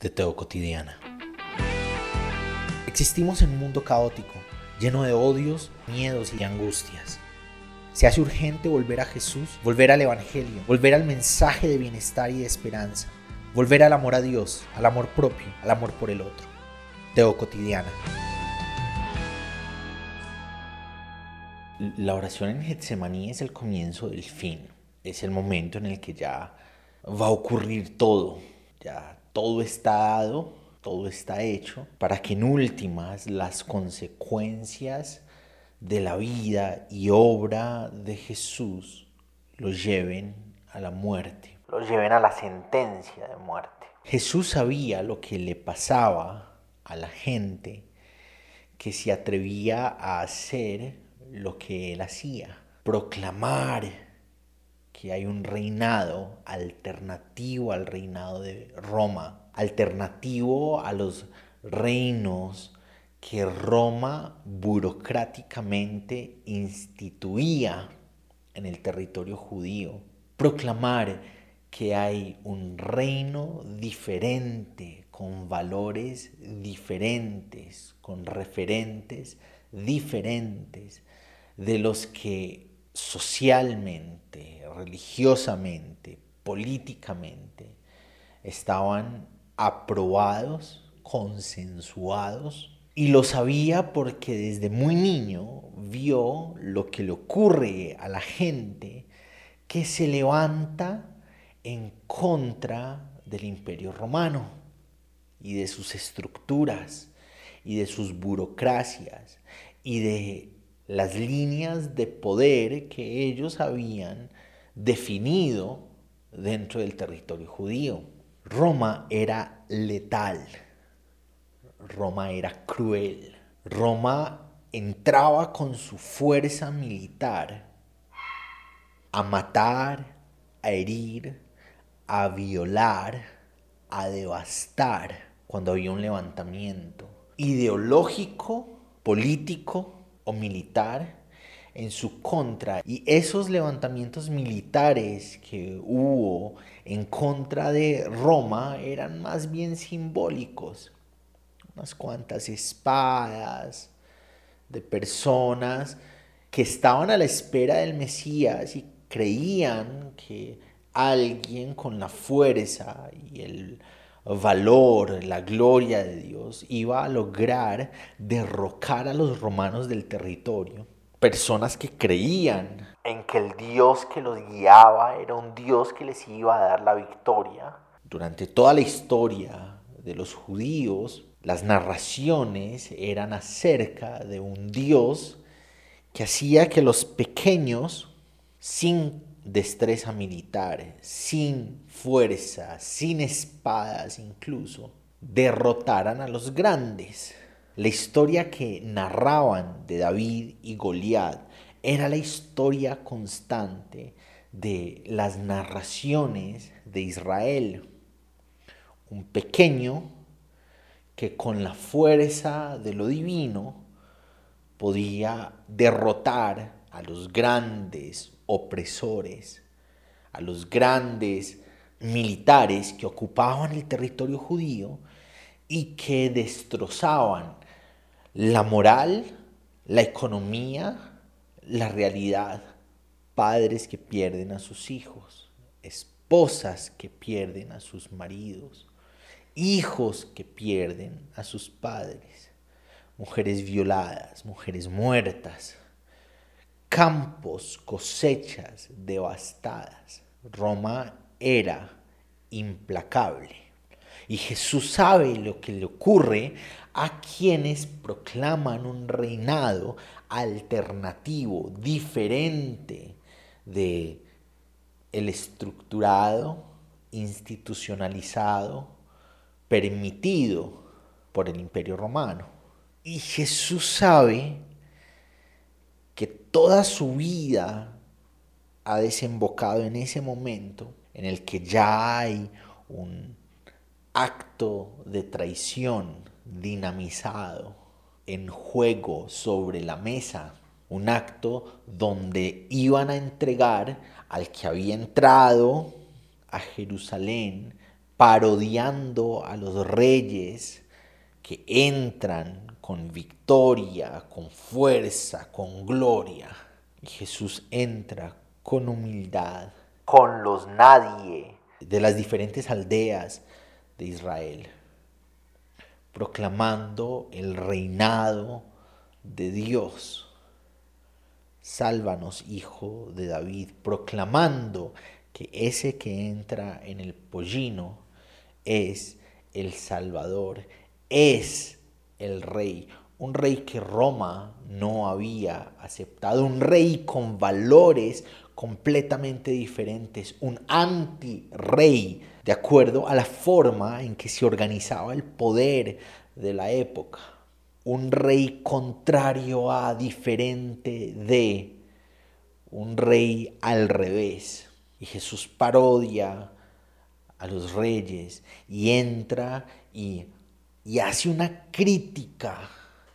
de Teo Cotidiana. Existimos en un mundo caótico, lleno de odios, miedos y angustias. Se hace urgente volver a Jesús, volver al Evangelio, volver al mensaje de bienestar y de esperanza, volver al amor a Dios, al amor propio, al amor por el otro. Teo Cotidiana. La oración en Getsemaní es el comienzo del fin, es el momento en el que ya va a ocurrir todo, ya todo está dado, todo está hecho, para que en últimas las consecuencias de la vida y obra de Jesús los lleven a la muerte, los lleven a la sentencia de muerte. Jesús sabía lo que le pasaba a la gente que se atrevía a hacer lo que él hacía, proclamar que hay un reinado alternativo al reinado de Roma, alternativo a los reinos que Roma burocráticamente instituía en el territorio judío. Proclamar que hay un reino diferente, con valores diferentes, con referentes diferentes de los que socialmente, religiosamente, políticamente, estaban aprobados, consensuados, y lo sabía porque desde muy niño vio lo que le ocurre a la gente que se levanta en contra del imperio romano y de sus estructuras y de sus burocracias y de las líneas de poder que ellos habían definido dentro del territorio judío. Roma era letal, Roma era cruel, Roma entraba con su fuerza militar a matar, a herir, a violar, a devastar cuando había un levantamiento ideológico, político, o militar en su contra. Y esos levantamientos militares que hubo en contra de Roma eran más bien simbólicos. Unas cuantas espadas de personas que estaban a la espera del Mesías y creían que alguien con la fuerza y el valor, la gloria de Dios, iba a lograr derrocar a los romanos del territorio. Personas que creían en que el Dios que los guiaba era un Dios que les iba a dar la victoria. Durante toda la historia de los judíos, las narraciones eran acerca de un Dios que hacía que los pequeños, sin destreza militar, sin fuerza, sin espadas incluso, derrotaran a los grandes. La historia que narraban de David y Goliat era la historia constante de las narraciones de Israel. Un pequeño que con la fuerza de lo divino podía derrotar a los grandes opresores, a los grandes militares que ocupaban el territorio judío y que destrozaban la moral, la economía, la realidad. Padres que pierden a sus hijos, esposas que pierden a sus maridos, hijos que pierden a sus padres, mujeres violadas, mujeres muertas, campos, cosechas devastadas. Roma era implacable. Y Jesús sabe lo que le ocurre a quienes proclaman un reinado alternativo, diferente de el estructurado, institucionalizado, permitido por el imperio romano. Y Jesús sabe que toda su vida ha desembocado en ese momento en el que ya hay un acto de traición dinamizado en juego sobre la mesa, un acto donde iban a entregar al que había entrado a Jerusalén parodiando a los reyes que entran con victoria, con fuerza, con gloria. Y Jesús entra con humildad, con los nadie de las diferentes aldeas de Israel, proclamando el reinado de Dios. Sálvanos, hijo de David, proclamando que ese que entra en el pollino es el Salvador, es el rey, un rey que Roma no había aceptado, un rey con valores completamente diferentes, un anti-rey, de acuerdo a la forma en que se organizaba el poder de la época, un rey contrario a, diferente de, un rey al revés. Y Jesús parodia a los reyes y entra y, y hace una crítica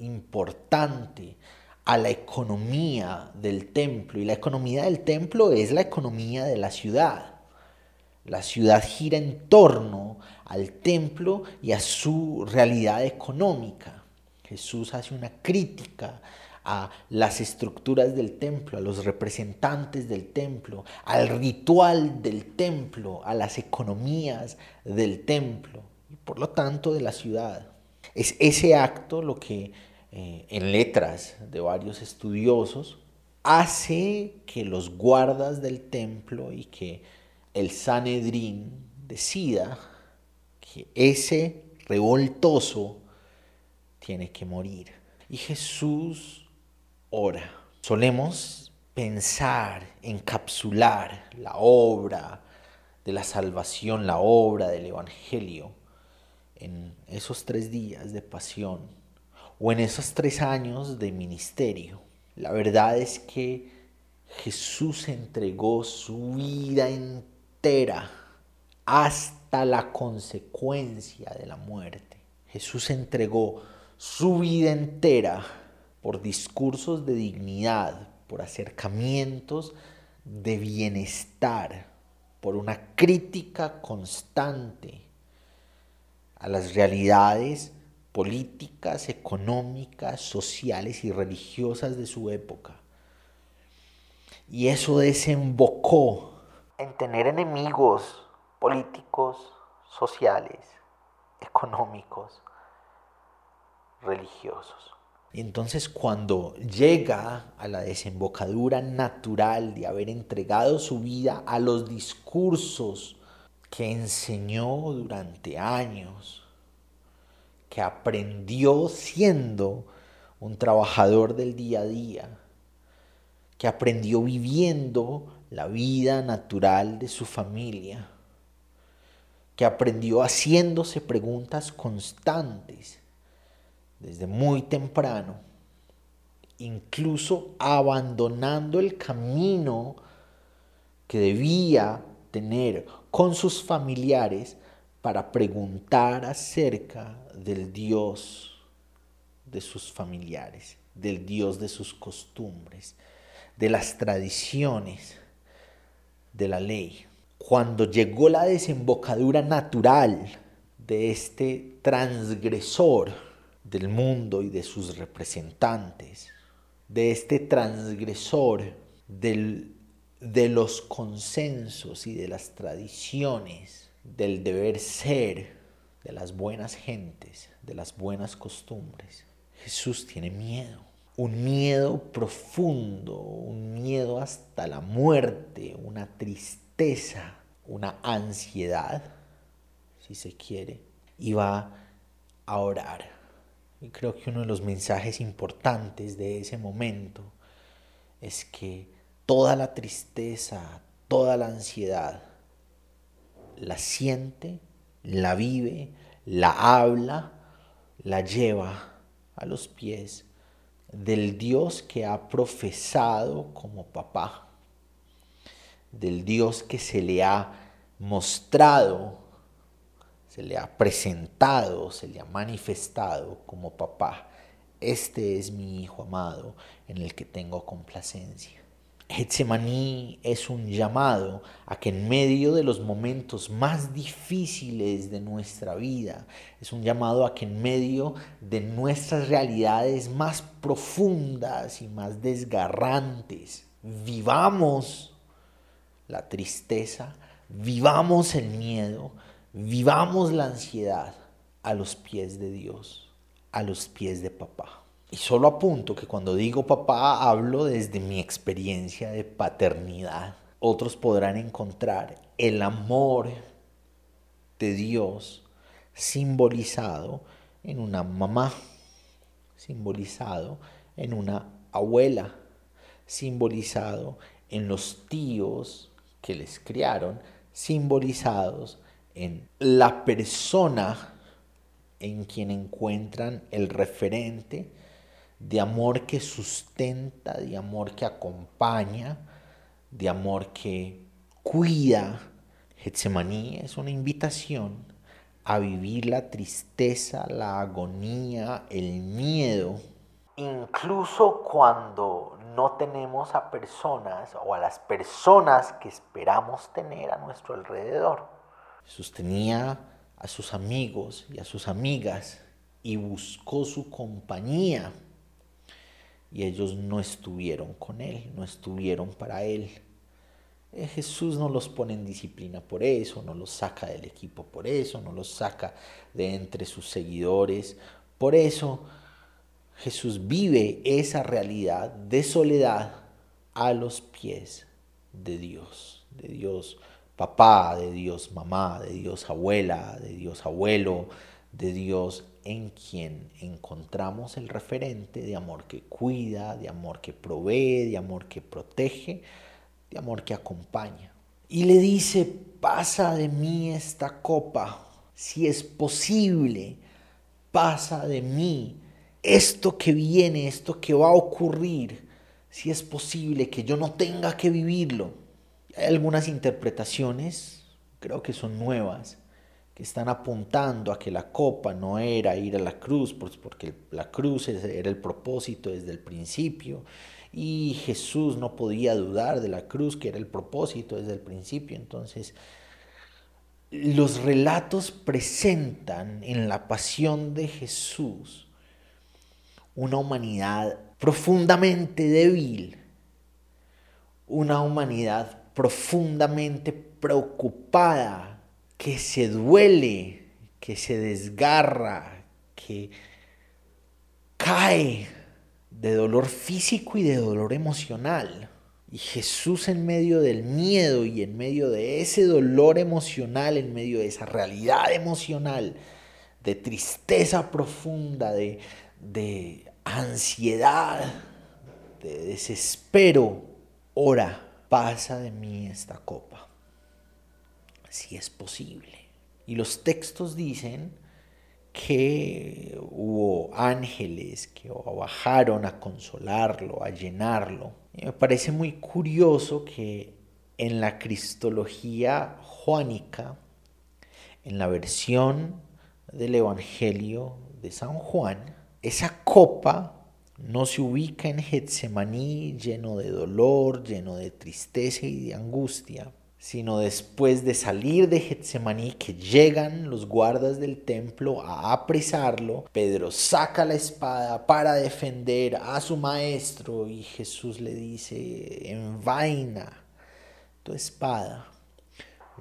importante a la economía del templo. Y la economía del templo es la economía de la ciudad. La ciudad gira en torno al templo y a su realidad económica. Jesús hace una crítica a las estructuras del templo, a los representantes del templo, al ritual del templo, a las economías del templo por lo tanto de la ciudad. Es ese acto lo que eh, en letras de varios estudiosos hace que los guardas del templo y que el Sanedrín decida que ese revoltoso tiene que morir. Y Jesús ora. Solemos pensar, encapsular la obra de la salvación, la obra del Evangelio en esos tres días de pasión o en esos tres años de ministerio. La verdad es que Jesús entregó su vida entera hasta la consecuencia de la muerte. Jesús entregó su vida entera por discursos de dignidad, por acercamientos de bienestar, por una crítica constante a las realidades políticas, económicas, sociales y religiosas de su época. Y eso desembocó en tener enemigos políticos, sociales, económicos, religiosos. Y entonces cuando llega a la desembocadura natural de haber entregado su vida a los discursos que enseñó durante años, que aprendió siendo un trabajador del día a día, que aprendió viviendo la vida natural de su familia, que aprendió haciéndose preguntas constantes desde muy temprano, incluso abandonando el camino que debía tener con sus familiares para preguntar acerca del Dios de sus familiares, del Dios de sus costumbres, de las tradiciones, de la ley. Cuando llegó la desembocadura natural de este transgresor, del mundo y de sus representantes, de este transgresor del, de los consensos y de las tradiciones, del deber ser, de las buenas gentes, de las buenas costumbres. Jesús tiene miedo, un miedo profundo, un miedo hasta la muerte, una tristeza, una ansiedad, si se quiere, y va a orar y creo que uno de los mensajes importantes de ese momento es que toda la tristeza, toda la ansiedad, la siente, la vive, la habla, la lleva a los pies del Dios que ha profesado como papá, del Dios que se le ha mostrado se le ha presentado, se le ha manifestado como papá. Este es mi hijo amado en el que tengo complacencia. Getsemaní es un llamado a que en medio de los momentos más difíciles de nuestra vida, es un llamado a que en medio de nuestras realidades más profundas y más desgarrantes, vivamos la tristeza, vivamos el miedo, vivamos la ansiedad a los pies de Dios, a los pies de papá. Y solo apunto que cuando digo papá hablo desde mi experiencia de paternidad. Otros podrán encontrar el amor de Dios simbolizado en una mamá, simbolizado en una abuela, simbolizado en los tíos que les criaron, simbolizados en la persona en quien encuentran el referente de amor que sustenta, de amor que acompaña, de amor que cuida. Getsemaní es una invitación a vivir la tristeza, la agonía, el miedo, incluso cuando no tenemos a personas o a las personas que esperamos tener a nuestro alrededor. Sostenía a sus amigos y a sus amigas y buscó su compañía y ellos no estuvieron con Él, no estuvieron para Él. Eh, Jesús no los pone en disciplina por eso, no los saca del equipo por eso, no los saca de entre sus seguidores. Por eso Jesús vive esa realidad de soledad a los pies de Dios, de Dios papá, de Dios mamá, de Dios abuela, de Dios abuelo, de Dios en quien encontramos el referente de amor que cuida, de amor que provee, de amor que protege, de amor que acompaña. Y le dice, pasa de mí esta copa, si es posible, pasa de mí esto que viene, esto que va a ocurrir, si es posible que yo no tenga que vivirlo. Hay algunas interpretaciones, creo que son nuevas, que están apuntando a que la copa no era ir a la cruz, pues, porque la cruz era el propósito desde el principio, y Jesús no podía dudar de la cruz, que era el propósito desde el principio. Entonces, los relatos presentan en la pasión de Jesús una humanidad profundamente débil, una humanidad profundamente preocupada que se duele, que se desgarra, que cae de dolor físico y de dolor emocional. Y Jesús en medio del miedo y en medio de ese dolor emocional, en medio de esa realidad emocional, de tristeza profunda, de, de ansiedad, de desespero, ora, pasa de mí esta copa si es posible. Y los textos dicen que hubo ángeles que bajaron a consolarlo, a llenarlo. Me parece muy curioso que en la cristología juánica, en la versión del Evangelio de San Juan, esa copa no se ubica en Getsemaní lleno de dolor, lleno de tristeza y de angustia, sino después de salir de Getsemaní que llegan los guardas del templo a apresarlo, Pedro saca la espada para defender a su maestro y Jesús le dice, envaina tu espada,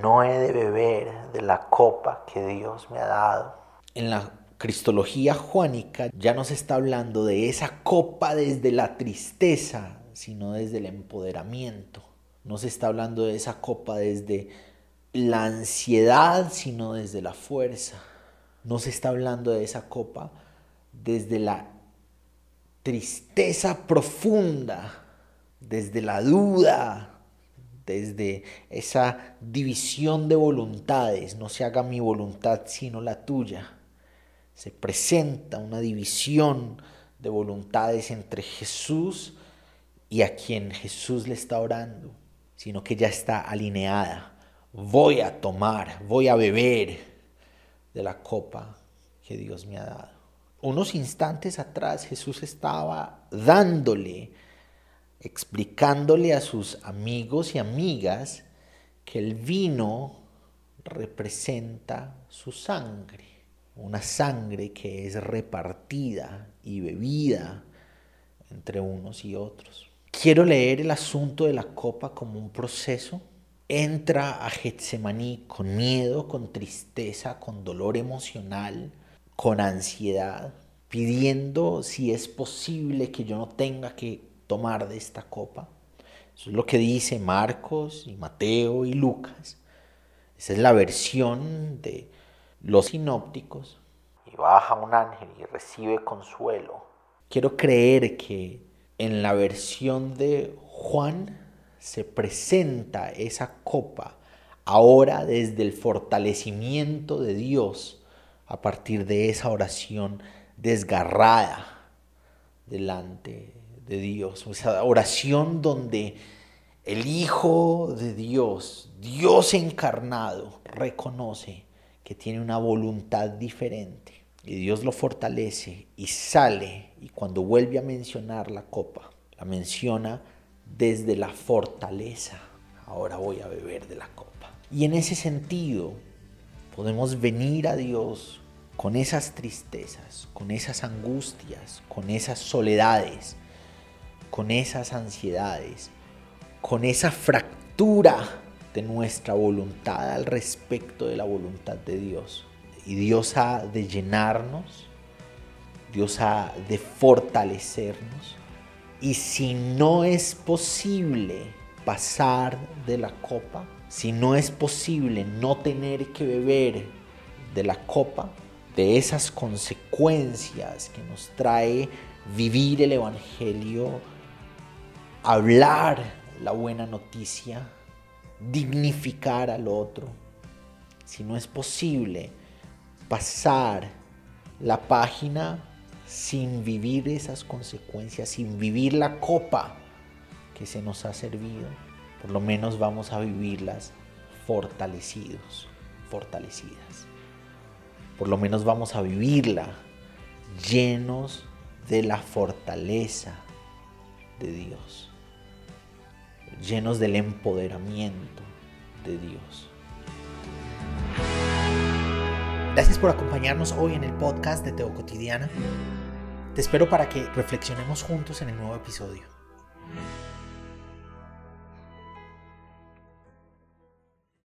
no he de beber de la copa que Dios me ha dado. En la cristología juánica ya no se está hablando de esa copa desde la tristeza, sino desde el empoderamiento no se está hablando de esa copa desde la ansiedad, sino desde la fuerza. No se está hablando de esa copa desde la tristeza profunda, desde la duda, desde esa división de voluntades. No se haga mi voluntad sino la tuya. Se presenta una división de voluntades entre Jesús y a quien Jesús le está orando sino que ya está alineada. Voy a tomar, voy a beber de la copa que Dios me ha dado. Unos instantes atrás Jesús estaba dándole explicándole a sus amigos y amigas que el vino representa su sangre, una sangre que es repartida y bebida entre unos y otros. Quiero leer el asunto de la copa como un proceso. Entra a Getsemaní con miedo, con tristeza, con dolor emocional, con ansiedad, pidiendo si es posible que yo no tenga que tomar de esta copa. Eso es lo que dice Marcos y Mateo y Lucas. Esa es la versión de los sinópticos. Y baja un ángel y recibe consuelo. Quiero creer que en la versión de Juan se presenta esa copa ahora desde el fortalecimiento de Dios a partir de esa oración desgarrada delante de Dios, esa oración donde el Hijo de Dios, Dios encarnado, reconoce que tiene una voluntad diferente y Dios lo fortalece y sale y cuando vuelve a mencionar la copa, la menciona desde la fortaleza. Ahora voy a beber de la copa. Y en ese sentido podemos venir a Dios con esas tristezas, con esas angustias, con esas soledades, con esas ansiedades, con esa fractura de nuestra voluntad al respecto de la voluntad de Dios. Y Dios ha de llenarnos, Dios ha de fortalecernos. Y si no es posible pasar de la copa, si no es posible no tener que beber de la copa, de esas consecuencias que nos trae vivir el Evangelio, hablar la buena noticia, dignificar al otro. Si no es posible pasar la página sin vivir esas consecuencias, sin vivir la copa que se nos ha servido, por lo menos vamos a vivirlas fortalecidos, fortalecidas. Por lo menos vamos a vivirla llenos de la fortaleza de Dios llenos del empoderamiento de Dios. Gracias por acompañarnos hoy en el podcast de Teo Cotidiana. Te espero para que reflexionemos juntos en el nuevo episodio.